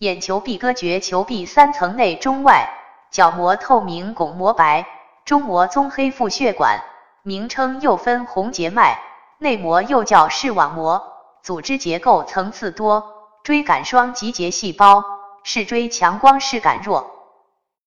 眼球壁割绝，球壁三层内中外，角膜透明，巩膜白，中膜棕黑，腹血管名称又分红结脉，内膜又叫视网膜。组织结构层次多，椎杆双集结细胞，视锥强光视杆弱。